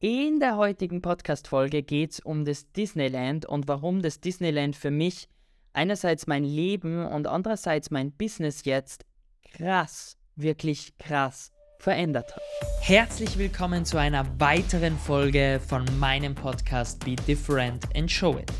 In der heutigen Podcast-Folge geht es um das Disneyland und warum das Disneyland für mich einerseits mein Leben und andererseits mein Business jetzt krass, wirklich krass verändert hat. Herzlich willkommen zu einer weiteren Folge von meinem Podcast Be Different and Show It.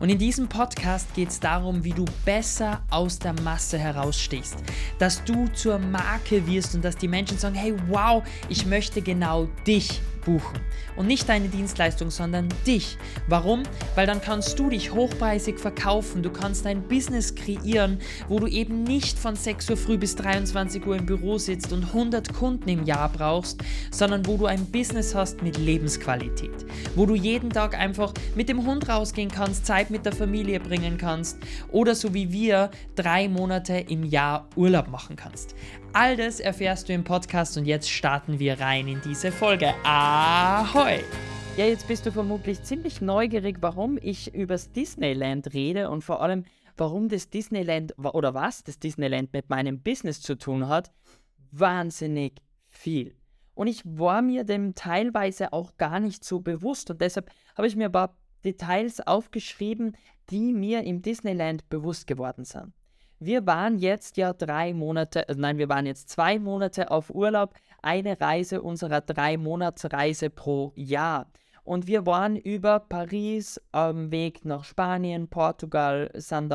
Und in diesem Podcast geht es darum, wie du besser aus der Masse herausstichst, dass du zur Marke wirst und dass die Menschen sagen, hey wow, ich möchte genau dich buchen. Und nicht deine Dienstleistung, sondern dich. Warum? Weil dann kannst du dich hochpreisig verkaufen. Du kannst ein Business kreieren, wo du eben nicht von 6 Uhr früh bis 23 Uhr im Büro sitzt und 100 Kunden im Jahr brauchst, sondern wo du ein Business hast mit Lebensqualität. Wo du jeden Tag einfach mit dem Hund rausgehen kannst, Zeit mit der Familie bringen kannst oder so wie wir drei Monate im Jahr Urlaub machen kannst. All das erfährst du im Podcast und jetzt starten wir rein in diese Folge. Ahoi! Ja, jetzt bist du vermutlich ziemlich neugierig, warum ich übers Disneyland rede und vor allem, warum das Disneyland oder was das Disneyland mit meinem Business zu tun hat. Wahnsinnig viel. Und ich war mir dem teilweise auch gar nicht so bewusst und deshalb habe ich mir ein paar Details aufgeschrieben, die mir im Disneyland bewusst geworden sind. Wir waren jetzt ja drei Monate, also nein, wir waren jetzt zwei Monate auf Urlaub, eine Reise unserer drei Monatsreise pro Jahr. Und wir waren über Paris am Weg nach Spanien, Portugal, sind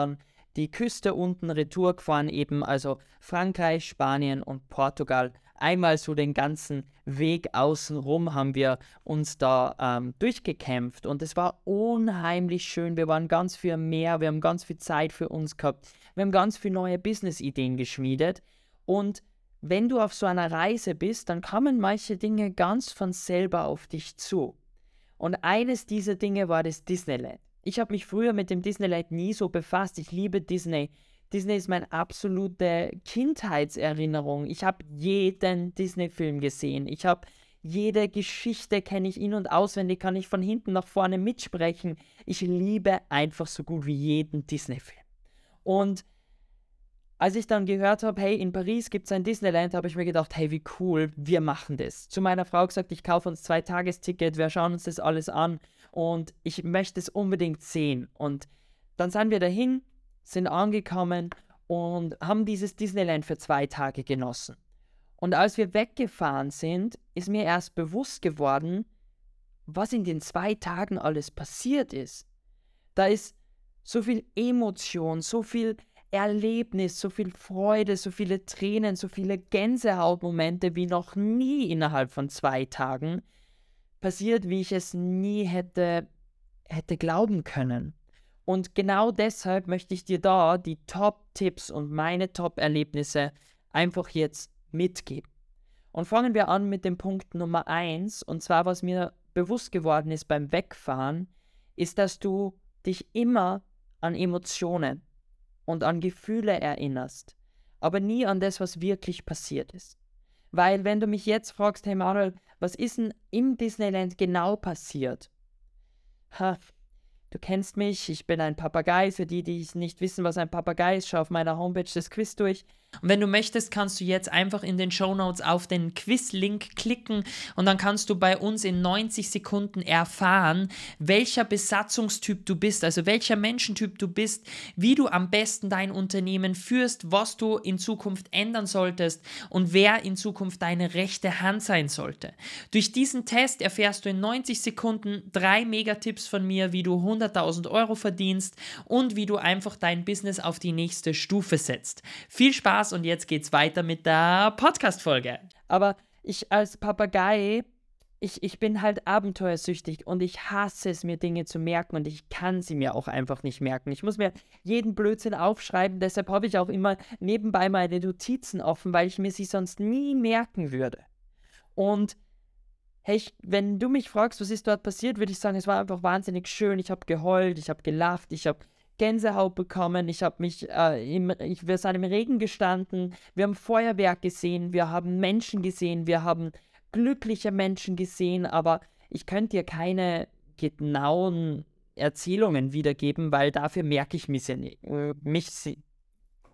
die Küste unten retour gefahren, eben also Frankreich, Spanien und Portugal einmal so den ganzen Weg außenrum haben wir uns da ähm, durchgekämpft und es war unheimlich schön. Wir waren ganz viel mehr, wir haben ganz viel Zeit für uns gehabt, wir haben ganz viele neue Business-Ideen geschmiedet und wenn du auf so einer Reise bist, dann kommen manche Dinge ganz von selber auf dich zu. Und eines dieser Dinge war das Disneyland. Ich habe mich früher mit dem Disneyland nie so befasst. Ich liebe Disney. Disney ist meine absolute Kindheitserinnerung. Ich habe jeden Disney-Film gesehen. Ich habe jede Geschichte kenne ich in- und auswendig, kann ich von hinten nach vorne mitsprechen. Ich liebe einfach so gut wie jeden Disney-Film. Und als ich dann gehört habe, hey, in Paris gibt es ein Disneyland, habe ich mir gedacht, hey, wie cool, wir machen das. Zu meiner Frau gesagt, ich kaufe uns zwei Tagesticket, wir schauen uns das alles an und ich möchte es unbedingt sehen. Und dann sind wir dahin, sind angekommen und haben dieses Disneyland für zwei Tage genossen. Und als wir weggefahren sind, ist mir erst bewusst geworden, was in den zwei Tagen alles passiert ist. Da ist so viel Emotion, so viel Erlebnis, so viel Freude, so viele Tränen, so viele Gänsehautmomente wie noch nie innerhalb von zwei Tagen passiert, wie ich es nie hätte, hätte glauben können. Und genau deshalb möchte ich dir da die Top-Tipps und meine Top-Erlebnisse einfach jetzt mitgeben. Und fangen wir an mit dem Punkt Nummer 1. Und zwar, was mir bewusst geworden ist beim Wegfahren, ist, dass du dich immer an Emotionen und an Gefühle erinnerst, aber nie an das, was wirklich passiert ist. Weil wenn du mich jetzt fragst, hey Manuel, was ist denn im Disneyland genau passiert? Ha, Du kennst mich, ich bin ein Papagei. Für die, die nicht wissen, was ein Papagei ist, schau auf meiner Homepage das Quiz durch. Und wenn du möchtest, kannst du jetzt einfach in den Show Notes auf den Quiz-Link klicken und dann kannst du bei uns in 90 Sekunden erfahren, welcher Besatzungstyp du bist, also welcher Menschentyp du bist, wie du am besten dein Unternehmen führst, was du in Zukunft ändern solltest und wer in Zukunft deine rechte Hand sein sollte. Durch diesen Test erfährst du in 90 Sekunden drei Megatipps von mir, wie du 100.000 Euro verdienst und wie du einfach dein Business auf die nächste Stufe setzt. Viel Spaß und jetzt geht's weiter mit der Podcast-Folge. Aber ich als Papagei, ich, ich bin halt abenteuersüchtig und ich hasse es, mir Dinge zu merken und ich kann sie mir auch einfach nicht merken. Ich muss mir jeden Blödsinn aufschreiben, deshalb habe ich auch immer nebenbei meine Notizen offen, weil ich mir sie sonst nie merken würde. Und hey, ich, wenn du mich fragst, was ist dort passiert, würde ich sagen, es war einfach wahnsinnig schön. Ich habe geheult, ich habe gelacht, ich habe Gänsehaut bekommen, ich habe mich, äh, im, ich, wir sind im Regen gestanden, wir haben Feuerwerk gesehen, wir haben Menschen gesehen, wir haben glückliche Menschen gesehen, aber ich könnte dir keine genauen Erzählungen wiedergeben, weil dafür merke ich mich. Äh, mich,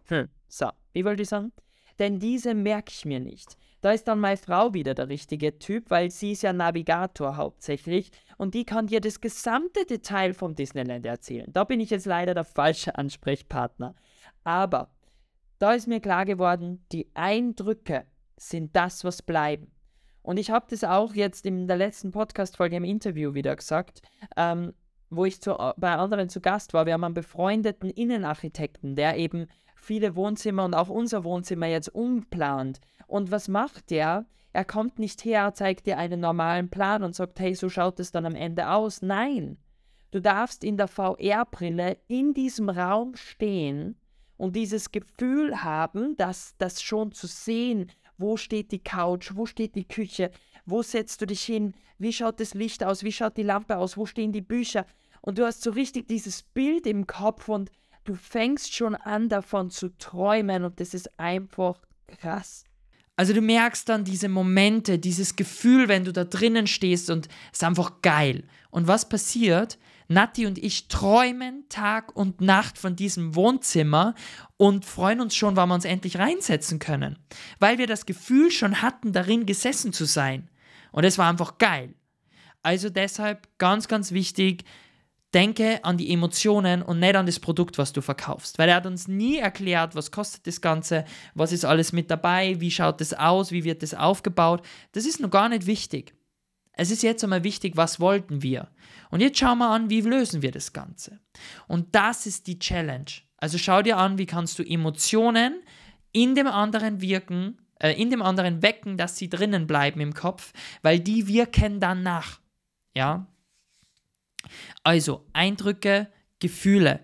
hm, so, wie wollte ich sagen? Denn diese merke ich mir nicht. Da ist dann meine Frau wieder der richtige Typ, weil sie ist ja Navigator hauptsächlich und die kann dir das gesamte Detail vom Disneyland erzählen. Da bin ich jetzt leider der falsche Ansprechpartner. Aber da ist mir klar geworden, die Eindrücke sind das, was bleiben. Und ich habe das auch jetzt in der letzten Podcast-Folge im Interview wieder gesagt, ähm, wo ich zu, bei anderen zu Gast war. Wir haben einen befreundeten Innenarchitekten, der eben viele Wohnzimmer und auch unser Wohnzimmer jetzt umplant. Und was macht der? Er kommt nicht her, zeigt dir einen normalen Plan und sagt, hey, so schaut es dann am Ende aus. Nein, du darfst in der VR-Brille in diesem Raum stehen und dieses Gefühl haben, dass das schon zu sehen, wo steht die Couch, wo steht die Küche, wo setzt du dich hin, wie schaut das Licht aus, wie schaut die Lampe aus, wo stehen die Bücher. Und du hast so richtig dieses Bild im Kopf und du fängst schon an davon zu träumen und das ist einfach krass. Also du merkst dann diese Momente, dieses Gefühl, wenn du da drinnen stehst und es ist einfach geil. Und was passiert? Nati und ich träumen Tag und Nacht von diesem Wohnzimmer und freuen uns schon, wann wir uns endlich reinsetzen können, weil wir das Gefühl schon hatten, darin gesessen zu sein. Und es war einfach geil. Also deshalb ganz, ganz wichtig, denke an die Emotionen und nicht an das Produkt, was du verkaufst. Weil er hat uns nie erklärt, was kostet das Ganze, was ist alles mit dabei, wie schaut das aus, wie wird das aufgebaut. Das ist noch gar nicht wichtig. Es ist jetzt einmal wichtig, was wollten wir. Und jetzt schauen wir an, wie lösen wir das Ganze. Und das ist die Challenge. Also schau dir an, wie kannst du Emotionen in dem anderen wirken, äh, in dem anderen wecken, dass sie drinnen bleiben im Kopf, weil die wirken dann nach. Ja, also Eindrücke, Gefühle.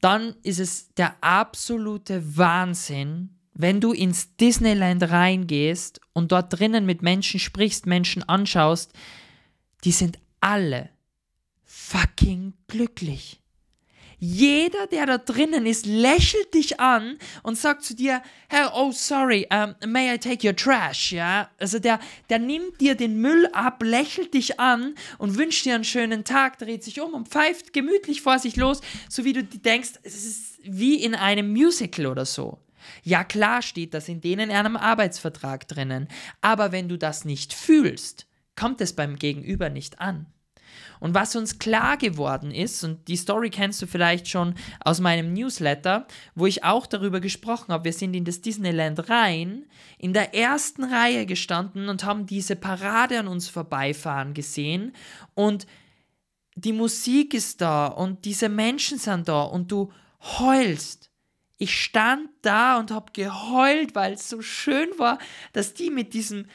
Dann ist es der absolute Wahnsinn, wenn du ins Disneyland reingehst und dort drinnen mit Menschen sprichst, Menschen anschaust, die sind alle fucking glücklich. Jeder, der da drinnen ist, lächelt dich an und sagt zu dir, hey, oh sorry, um, may I take your trash, ja? Also der, der nimmt dir den Müll ab, lächelt dich an und wünscht dir einen schönen Tag, dreht sich um und pfeift gemütlich vor sich los, so wie du denkst, es ist wie in einem Musical oder so. Ja, klar steht das in denen in einem Arbeitsvertrag drinnen, aber wenn du das nicht fühlst, kommt es beim Gegenüber nicht an. Und was uns klar geworden ist, und die Story kennst du vielleicht schon aus meinem Newsletter, wo ich auch darüber gesprochen habe, wir sind in das Disneyland rein, in der ersten Reihe gestanden und haben diese Parade an uns vorbeifahren gesehen und die Musik ist da und diese Menschen sind da und du heulst. Ich stand da und habe geheult, weil es so schön war, dass die mit diesem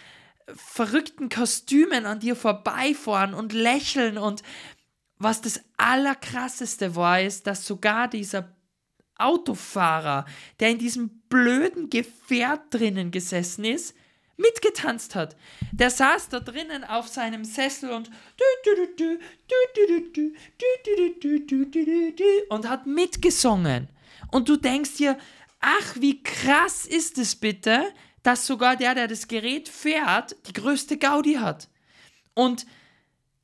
verrückten Kostümen an dir vorbeifahren und lächeln und was das Allerkrasseste war, ist, dass sogar dieser Autofahrer, der in diesem blöden Gefährt drinnen gesessen ist, mitgetanzt hat. Der saß da drinnen auf seinem Sessel und und hat mitgesungen. Und du denkst dir, ach, wie krass ist es bitte, dass sogar der, der das Gerät fährt, die größte Gaudi hat. Und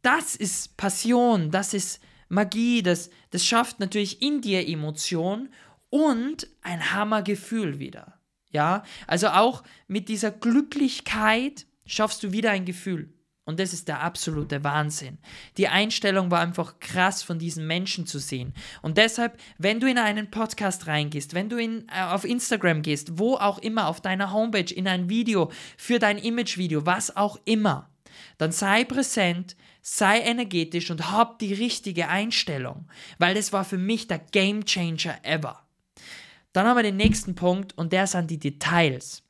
das ist Passion, das ist Magie, das, das schafft natürlich in dir Emotion und ein Hammergefühl wieder. Ja, also auch mit dieser Glücklichkeit schaffst du wieder ein Gefühl. Und das ist der absolute Wahnsinn. Die Einstellung war einfach krass von diesen Menschen zu sehen. Und deshalb, wenn du in einen Podcast reingehst, wenn du in, äh, auf Instagram gehst, wo auch immer, auf deiner Homepage, in ein Video, für dein Imagevideo, was auch immer, dann sei präsent, sei energetisch und hab die richtige Einstellung. Weil das war für mich der Game Changer ever. Dann haben wir den nächsten Punkt und der sind die Details.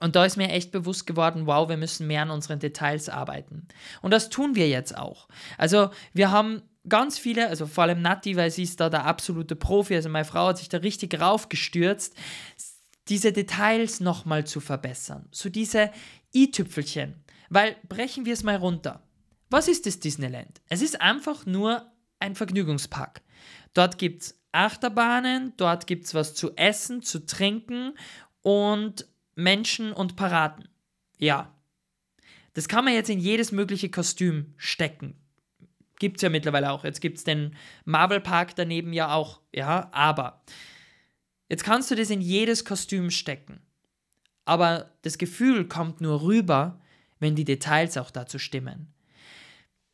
Und da ist mir echt bewusst geworden, wow, wir müssen mehr an unseren Details arbeiten. Und das tun wir jetzt auch. Also wir haben ganz viele, also vor allem Nati, weil sie ist da der absolute Profi, also meine Frau hat sich da richtig raufgestürzt, diese Details nochmal zu verbessern. So diese i-Tüpfelchen. Weil brechen wir es mal runter. Was ist das Disneyland? Es ist einfach nur ein Vergnügungspark. Dort gibt es Achterbahnen, dort gibt es was zu essen, zu trinken und Menschen und Paraden. Ja. Das kann man jetzt in jedes mögliche Kostüm stecken. Gibt es ja mittlerweile auch. Jetzt gibt es den Marvel Park daneben ja auch. Ja, aber jetzt kannst du das in jedes Kostüm stecken. aber das Gefühl kommt nur rüber, wenn die Details auch dazu stimmen.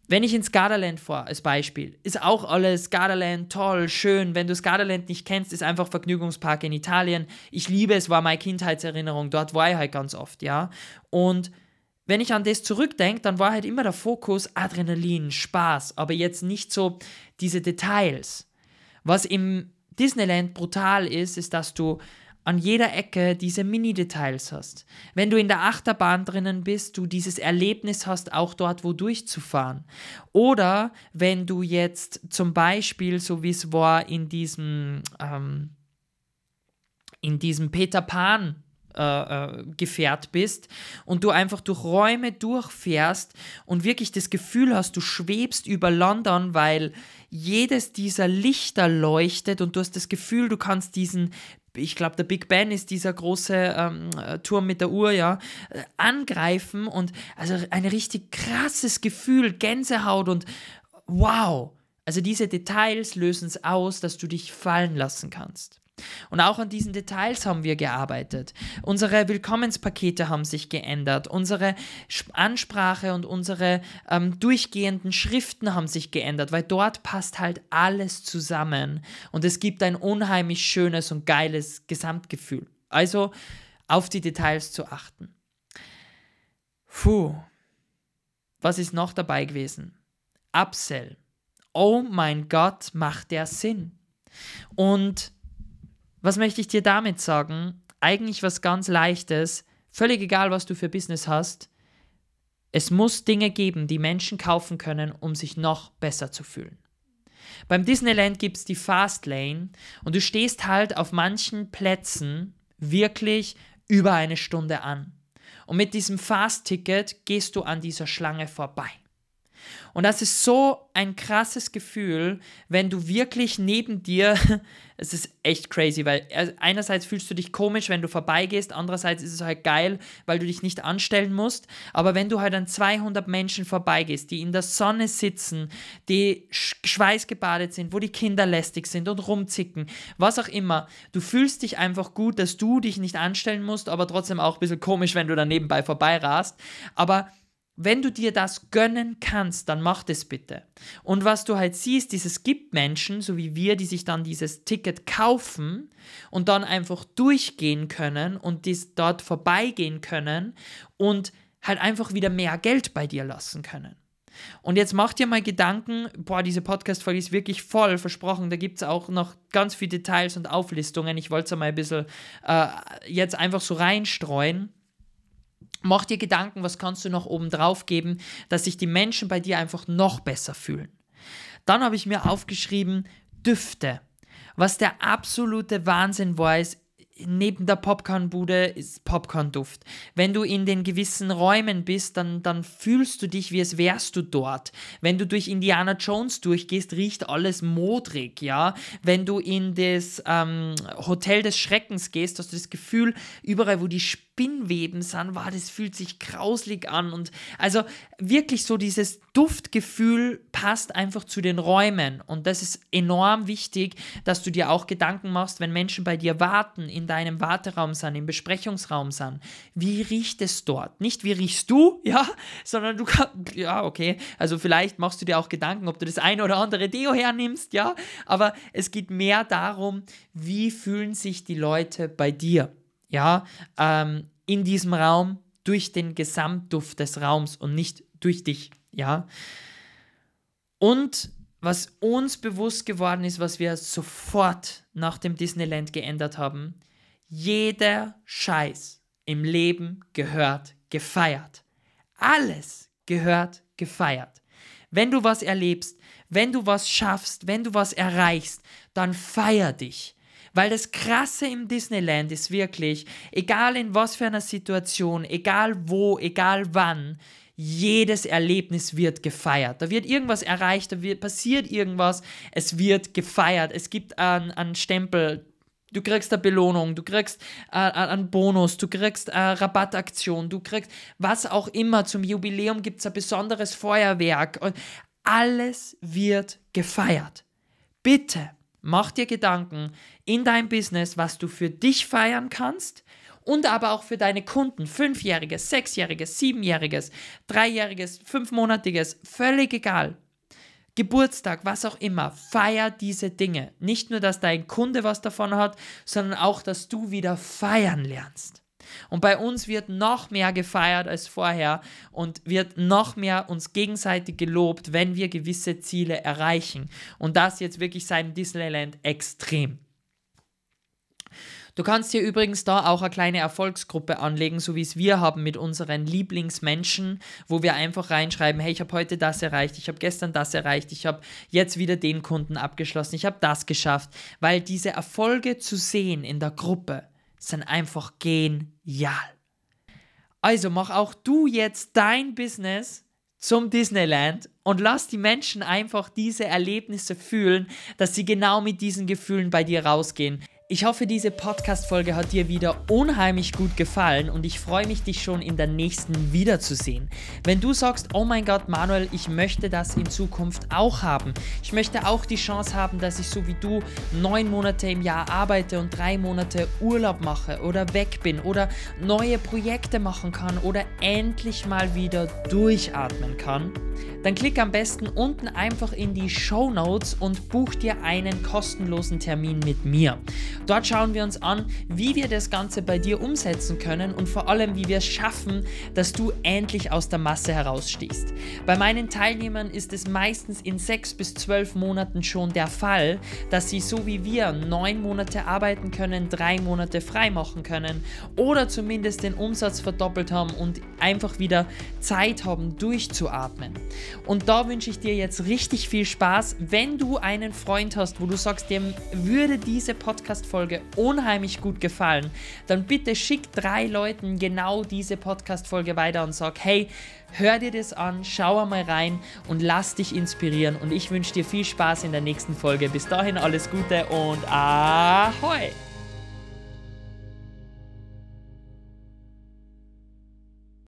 Wenn ich ins Gardaland fahre, als Beispiel, ist auch alles Gardaland toll, schön. Wenn du das Gardaland nicht kennst, ist einfach Vergnügungspark in Italien. Ich liebe es, war meine Kindheitserinnerung. Dort war ich halt ganz oft, ja. Und wenn ich an das zurückdenke, dann war halt immer der Fokus Adrenalin, Spaß, aber jetzt nicht so diese Details. Was im Disneyland brutal ist, ist, dass du an jeder Ecke diese Mini-Details hast. Wenn du in der Achterbahn drinnen bist, du dieses Erlebnis hast, auch dort wo durchzufahren. Oder wenn du jetzt zum Beispiel, so wie es war in diesem, ähm, in diesem Peter Pan äh, äh, Gefährt bist und du einfach durch Räume durchfährst und wirklich das Gefühl hast, du schwebst über London, weil jedes dieser Lichter leuchtet und du hast das Gefühl, du kannst diesen ich glaube, der Big Ben ist dieser große ähm, äh, Turm mit der Uhr, ja, äh, angreifen und also ein richtig krasses Gefühl, Gänsehaut und wow. Also diese Details lösen es aus, dass du dich fallen lassen kannst. Und auch an diesen Details haben wir gearbeitet. Unsere Willkommenspakete haben sich geändert. Unsere Ansprache und unsere ähm, durchgehenden Schriften haben sich geändert, weil dort passt halt alles zusammen. Und es gibt ein unheimlich schönes und geiles Gesamtgefühl. Also auf die Details zu achten. Puh. Was ist noch dabei gewesen? Upsell. Oh mein Gott, macht der Sinn. Und was möchte ich dir damit sagen? Eigentlich was ganz Leichtes. Völlig egal, was du für Business hast. Es muss Dinge geben, die Menschen kaufen können, um sich noch besser zu fühlen. Beim Disneyland gibt es die Fast Lane und du stehst halt auf manchen Plätzen wirklich über eine Stunde an. Und mit diesem Fast-Ticket gehst du an dieser Schlange vorbei. Und das ist so ein krasses Gefühl, wenn du wirklich neben dir, es ist echt crazy, weil einerseits fühlst du dich komisch, wenn du vorbeigehst, andererseits ist es halt geil, weil du dich nicht anstellen musst. Aber wenn du halt an 200 Menschen vorbeigehst, die in der Sonne sitzen, die schweißgebadet sind, wo die Kinder lästig sind und rumzicken, was auch immer, du fühlst dich einfach gut, dass du dich nicht anstellen musst, aber trotzdem auch ein bisschen komisch, wenn du da nebenbei vorbeirast. Aber wenn du dir das gönnen kannst, dann mach das bitte. Und was du halt siehst, ist, es gibt Menschen, so wie wir, die sich dann dieses Ticket kaufen und dann einfach durchgehen können und dies dort vorbeigehen können und halt einfach wieder mehr Geld bei dir lassen können. Und jetzt mach dir mal Gedanken, boah, diese Podcast-Folge ist wirklich voll, versprochen, da gibt es auch noch ganz viele Details und Auflistungen. Ich wollte es mal ein bisschen äh, jetzt einfach so reinstreuen. Mach dir Gedanken, was kannst du noch oben drauf geben, dass sich die Menschen bei dir einfach noch besser fühlen. Dann habe ich mir aufgeschrieben, Düfte. Was der absolute Wahnsinn war, ist, neben der Popcornbude ist Popcornduft. Wenn du in den gewissen Räumen bist, dann, dann fühlst du dich, wie es wärst du dort. Wenn du durch Indiana Jones durchgehst, riecht alles modrig, ja. Wenn du in das ähm, Hotel des Schreckens gehst, hast du das Gefühl, überall, wo die Spinnweben sind, war, das fühlt sich grauslig an. Und also wirklich so dieses Duftgefühl passt einfach zu den Räumen. Und das ist enorm wichtig, dass du dir auch Gedanken machst, wenn Menschen bei dir warten, in deinem Warteraum sind, im Besprechungsraum sind. Wie riecht es dort? Nicht wie riechst du, ja, sondern du kannst, ja, okay. Also vielleicht machst du dir auch Gedanken, ob du das eine oder andere Deo hernimmst, ja. Aber es geht mehr darum, wie fühlen sich die Leute bei dir ja, ähm, in diesem Raum durch den Gesamtduft des Raums und nicht durch dich, ja. Und was uns bewusst geworden ist, was wir sofort nach dem Disneyland geändert haben, jeder Scheiß im Leben gehört gefeiert. Alles gehört gefeiert. Wenn du was erlebst, wenn du was schaffst, wenn du was erreichst, dann feier dich. Weil das Krasse im Disneyland ist wirklich, egal in was für einer Situation, egal wo, egal wann, jedes Erlebnis wird gefeiert. Da wird irgendwas erreicht, da wird, passiert irgendwas, es wird gefeiert. Es gibt einen, Stempel, du kriegst eine Belohnung, du kriegst äh, einen Bonus, du kriegst eine Rabattaktion, du kriegst was auch immer. Zum Jubiläum gibt es ein besonderes Feuerwerk. Und alles wird gefeiert. Bitte Mach dir Gedanken in deinem Business, was du für dich feiern kannst und aber auch für deine Kunden, fünfjähriges, sechsjähriges, siebenjähriges, dreijähriges, fünfmonatiges, völlig egal. Geburtstag, was auch immer, feier diese Dinge. Nicht nur, dass dein Kunde was davon hat, sondern auch, dass du wieder feiern lernst. Und bei uns wird noch mehr gefeiert als vorher und wird noch mehr uns gegenseitig gelobt, wenn wir gewisse Ziele erreichen. Und das jetzt wirklich sein Disneyland extrem. Du kannst dir übrigens da auch eine kleine Erfolgsgruppe anlegen, so wie es wir haben mit unseren Lieblingsmenschen, wo wir einfach reinschreiben, hey, ich habe heute das erreicht, ich habe gestern das erreicht, ich habe jetzt wieder den Kunden abgeschlossen, ich habe das geschafft, weil diese Erfolge zu sehen in der Gruppe sind einfach genial. Also mach auch du jetzt dein Business zum Disneyland und lass die Menschen einfach diese Erlebnisse fühlen, dass sie genau mit diesen Gefühlen bei dir rausgehen. Ich hoffe, diese Podcast-Folge hat dir wieder unheimlich gut gefallen und ich freue mich, dich schon in der nächsten wiederzusehen. Wenn du sagst, oh mein Gott, Manuel, ich möchte das in Zukunft auch haben. Ich möchte auch die Chance haben, dass ich so wie du neun Monate im Jahr arbeite und drei Monate Urlaub mache oder weg bin oder neue Projekte machen kann oder endlich mal wieder durchatmen kann dann klick am besten unten einfach in die Show Notes und buch dir einen kostenlosen Termin mit mir. Dort schauen wir uns an, wie wir das Ganze bei dir umsetzen können und vor allem, wie wir es schaffen, dass du endlich aus der Masse herausstehst. Bei meinen Teilnehmern ist es meistens in sechs bis zwölf Monaten schon der Fall, dass sie so wie wir neun Monate arbeiten können, drei Monate frei machen können oder zumindest den Umsatz verdoppelt haben und einfach wieder Zeit haben, durchzuatmen. Und da wünsche ich dir jetzt richtig viel Spaß. Wenn du einen Freund hast, wo du sagst, dem würde diese Podcast-Folge unheimlich gut gefallen, dann bitte schick drei Leuten genau diese Podcast-Folge weiter und sag, hey, hör dir das an, schau mal rein und lass dich inspirieren. Und ich wünsche dir viel Spaß in der nächsten Folge. Bis dahin alles Gute und ahoi!